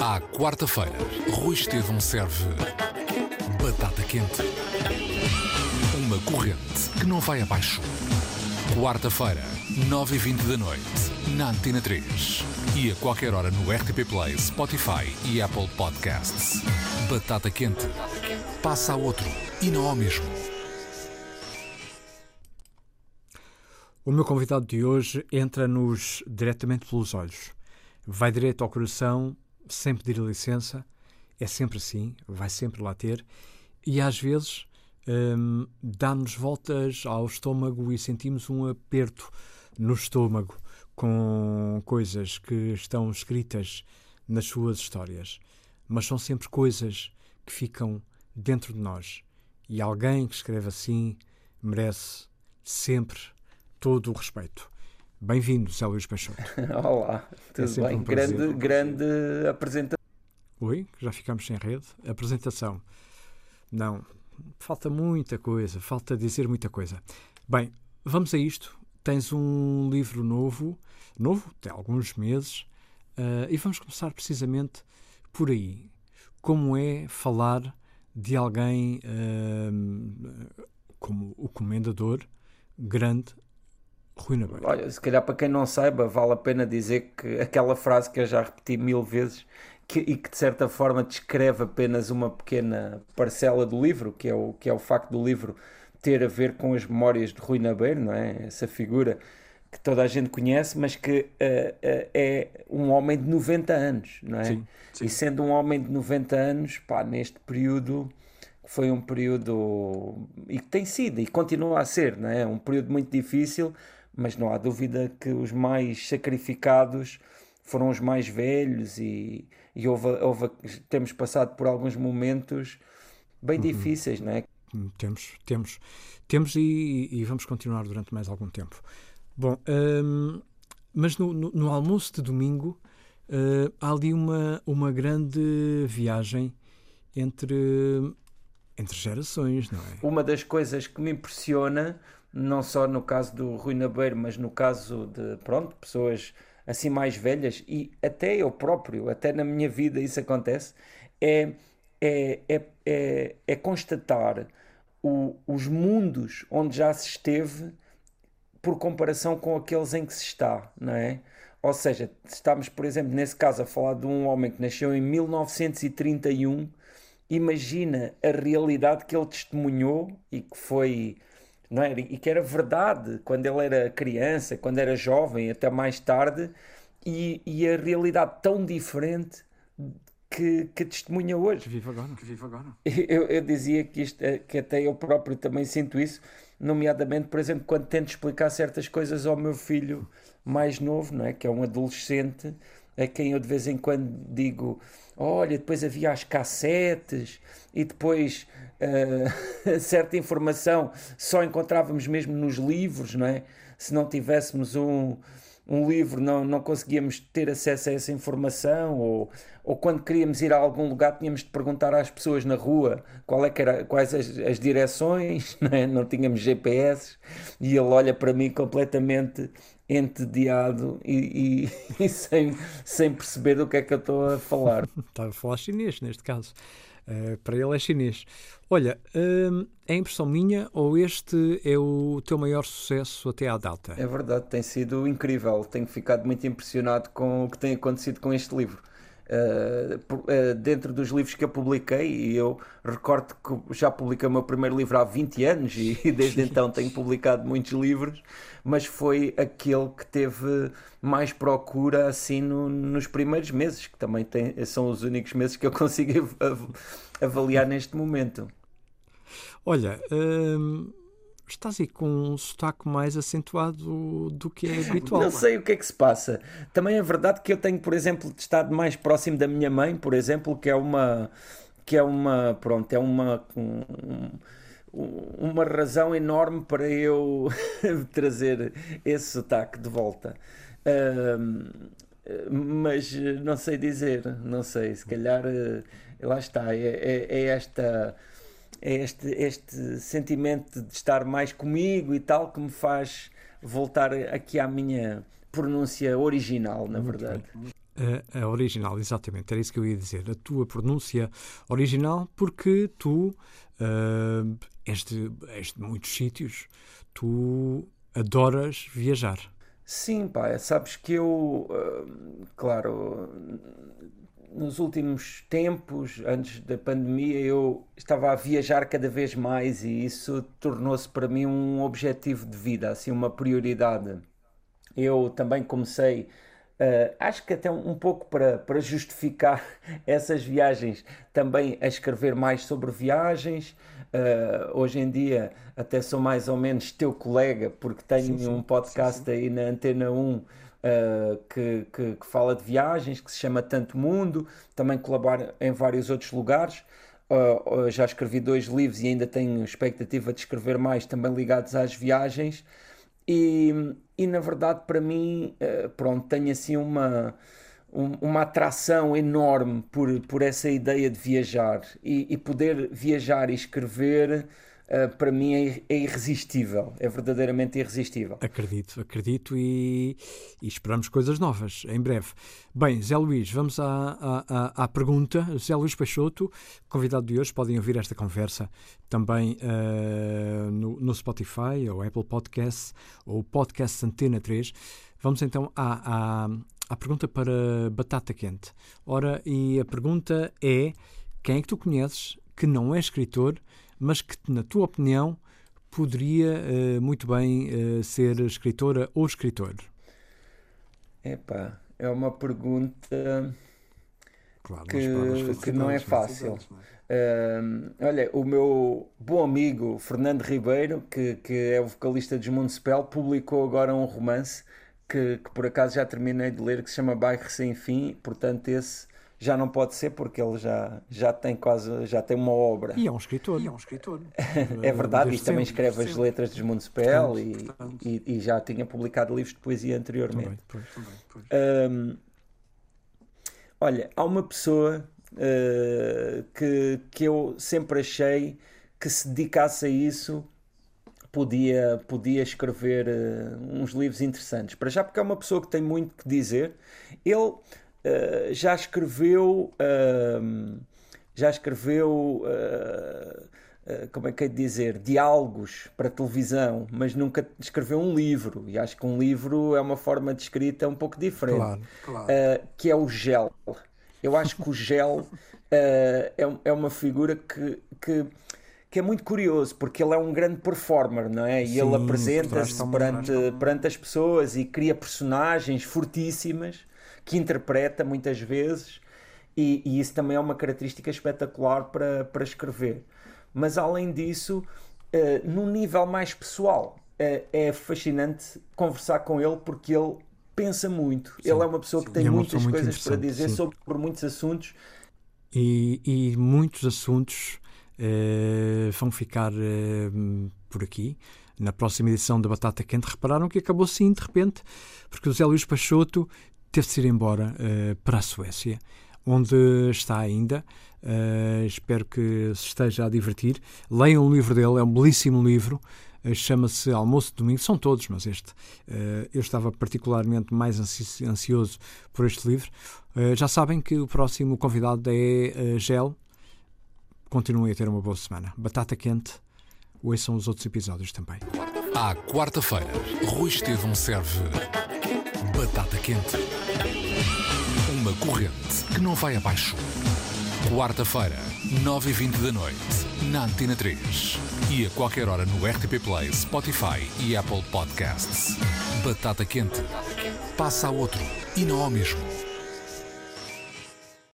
À quarta-feira, Rui Estevão serve batata quente. Uma corrente que não vai abaixo. Quarta-feira, 9h20 da noite, na Antena 3. E a qualquer hora no RTP Play, Spotify e Apple Podcasts. Batata quente. Passa a outro e não ao mesmo. O meu convidado de hoje entra-nos diretamente pelos olhos. Vai direto ao coração, sem pedir licença. É sempre assim, vai sempre lá ter. E às vezes hum, dá-nos voltas ao estômago e sentimos um aperto no estômago com coisas que estão escritas nas suas histórias. Mas são sempre coisas que ficam dentro de nós. E alguém que escreve assim merece sempre todo o respeito. Bem-vindo, Zé Luís Peixoto. Olá, tudo sempre bem? um grande, grande apresentação. Oi, já ficamos sem rede. Apresentação. Não, falta muita coisa, falta dizer muita coisa. Bem, vamos a isto. Tens um livro novo, novo, tem alguns meses, ah, e vamos começar precisamente por aí. Como é falar de alguém ah, como o comendador grande Rui Nabeiro? Olha, se calhar para quem não saiba, vale a pena dizer que aquela frase que eu já repeti mil vezes que- e que de certa forma descreve apenas uma pequena parcela do livro, que é o, que é o facto do livro ter a ver com as memórias de Rui Nabeiro, não é? Essa figura que toda a gente conhece, mas que eh, eh, é um homem de 90 anos, não é? Sim, sim. E sendo um homem de 90 anos, pá, neste período foi um período e que tem sido e continua a ser, não é? Um período muito difícil, mas não há dúvida que os mais sacrificados foram os mais velhos e, e houve, houve- temos passado por alguns momentos bem difíceis, não é? Hum, Temos, temos, temos e, e vamos continuar durante mais algum tempo. Bom, hum, mas no, no- no almoço de domingo eh, há ali uma, uma grande viagem entre, entre gerações, não é? Uma das coisas que me impressiona, não só no caso do Rui Nabeiro, mas no caso de, pronto, pessoas assim mais velhas, e até eu próprio, até na minha vida isso acontece, é, é, é, é, é constatar o- os mundos onde já se esteve por comparação com aqueles em que se está, não é? Ou seja, estamos, por exemplo, nesse caso, a falar de um homem que nasceu em 1931, imagina a realidade que ele testemunhou e que foi, não é? E que era verdade quando ele era criança, quando era jovem, até mais tarde, e, e a realidade tão diferente que, que testemunha hoje. Viva agora, viva agora. Eu, eu dizia que, isto, que até eu próprio também sinto isso, nomeadamente, por exemplo, quando tento explicar certas coisas ao meu filho mais novo, não é? que é um adolescente, a quem eu de vez em quando digo: Olha, depois havia as cassetes e depois eh, certa informação só encontrávamos mesmo nos livros, não é? Se não tivéssemos um, um livro não, não conseguíamos ter acesso a essa informação ou, ou quando queríamos ir a algum lugar tínhamos de perguntar às pessoas na rua qual é que era, quais as, as direções, não, é? não tínhamos GPS e ele olha para mim completamente entediado e, e- e sem, sem perceber do que é que eu estou a falar. Estava a falar chinês neste caso. Eh, para ele é chinês. Olha, hum, é impressão minha ou este é o teu maior sucesso até à data? É verdade, tem sido incrível. Tenho ficado muito impressionado com o que tem acontecido com este livro. Uh, por- uh, dentro dos livros que eu publiquei, e eu recordo que já publiquei o meu primeiro livro há 20 anos e, e desde então tenho publicado muitos livros, mas foi aquele que teve mais procura assim no- nos primeiros meses, que também tem- são os únicos meses que eu consigo av- avaliar neste momento. Olha, hum, estás aí com um sotaque mais acentuado do que é habitual. Não sei o que é que se passa. Também é verdade que eu tenho, por exemplo, estado mais próximo da minha mãe, por exemplo, que é uma que é uma, pronto, é uma um- um- uma razão enorme para eu trazer esse sotaque de volta. Mas não sei dizer, não sei, se calhar eh, lá está, é, é- é esta é este, este sentimento de estar mais comigo e tal que me faz voltar aqui à minha pronúncia original, na verdade. A, a, original, exatamente, era isso que eu ia dizer. A tua pronúncia original, porque tu uh, és, de, és de muitos sítios, tu adoras viajar. Sim, pá, sabes que eu, uh, claro, nos últimos tempos, antes da pandemia, eu estava a viajar cada vez mais e isso tornou-se para mim um objetivo de vida, assim, uma prioridade. Eu também comecei, uh, acho que até um pouco para, para justificar essas viagens, também a escrever mais sobre viagens. Uh, hoje em dia, até sou mais ou menos teu colega, porque tenho sim, sim, um podcast sim, aí na Antena 1 uh, que, que, que, fala de viagens, que se chama Tanto Mundo, também colabora em vários outros lugares. Uh, já escrevi dois livros e ainda tenho expectativa de escrever mais, também ligados às viagens. E, e na verdade, para mim, uh, pronto, tenho assim uma, um, uma atração enorme por, por essa ideia de viajar e, e poder viajar e escrever para mim é, é, irresistível, é verdadeiramente irresistível. Acredito, acredito e, e, esperamos coisas novas em breve. Bem, Zé Luís, vamos à, à, à pergunta. Zé Luís Peixoto, convidado de hoje, podem ouvir esta conversa também uh, no, no, Spotify ou Apple Podcasts ou Podcast Antena 3. Vamos então à, à, à pergunta para Batata Quente. Ora, e a pergunta é: quem é que tu conheces que não é escritor mas que, na tua opinião, poderia uh, muito bem uh, ser escritora ou escritor? Epá, é uma pergunta claro, que, que não é fácil. Uh, olha, o meu bom amigo Fernando Ribeiro, que, que é o vocalista de Municipal, publicou agora um romance que, que por acaso já terminei de ler, que se chama Bairro Sem Fim, portanto esse já não pode ser porque ele já, já tem quase já tem uma obra. E é um escritor. E é um escritor. é verdade, e também escreve as letras de Municipal e, e, e, já tinha publicado livros de poesia anteriormente. Também, também, um, olha, há uma pessoa uh, que, que eu sempre achei que se dedicasse a isso podia, podia escrever uh, uns livros interessantes. Para já, porque é uma pessoa que tem muito que dizer. Ele uh, já escreveu. Uh, já escreveu. Uh, como é que é de dizer? Diálogos para televisão, mas nunca escreveu um livro. E acho que um livro é uma forma de escrita um pouco diferente. Claro, claro. que é o Gel. Eu acho que o Gel é, é uma figura que, que que é muito curioso, porque ele é um grande performer, não é? E Sim, ele apresenta-se perante, perante as pessoas e cria personagens fortíssimas que interpreta muitas vezes, e, e, isso também é uma característica espetacular para, para escrever. Mas além disso, uh, num nível mais pessoal, uh, é fascinante conversar com ele porque ele pensa muito. Sim, ele é uma pessoa que tem é muitas coisas para dizer sim. sobre muitos assuntos. E, e muitos assuntos uh, vão ficar por aqui na próxima edição da Batata Quente, repararam que acabou sim de repente, porque o Zé Luís Peixoto teve de ir embora uh, para a Suécia, onde está ainda. Uh, espero que se esteja a divertir. Leiam o livro dele, é um belíssimo livro. Uh, Chama-se Almoço de Domingo. São todos, mas este. eu estava particularmente mais ansioso por este livro. já sabem que o próximo convidado é Gel. Continuem a ter uma boa semana. Batata quente. Ouçam os outros episódios também. À quarta-feira, Rui Estevão serve batata quente. Que não vai abaixo. Quarta-feira, 9h20 da noite, na Antena 3. E a qualquer hora no RTP Play, Spotify e Apple Podcasts. Batata quente. Passa a outro e não ao mesmo.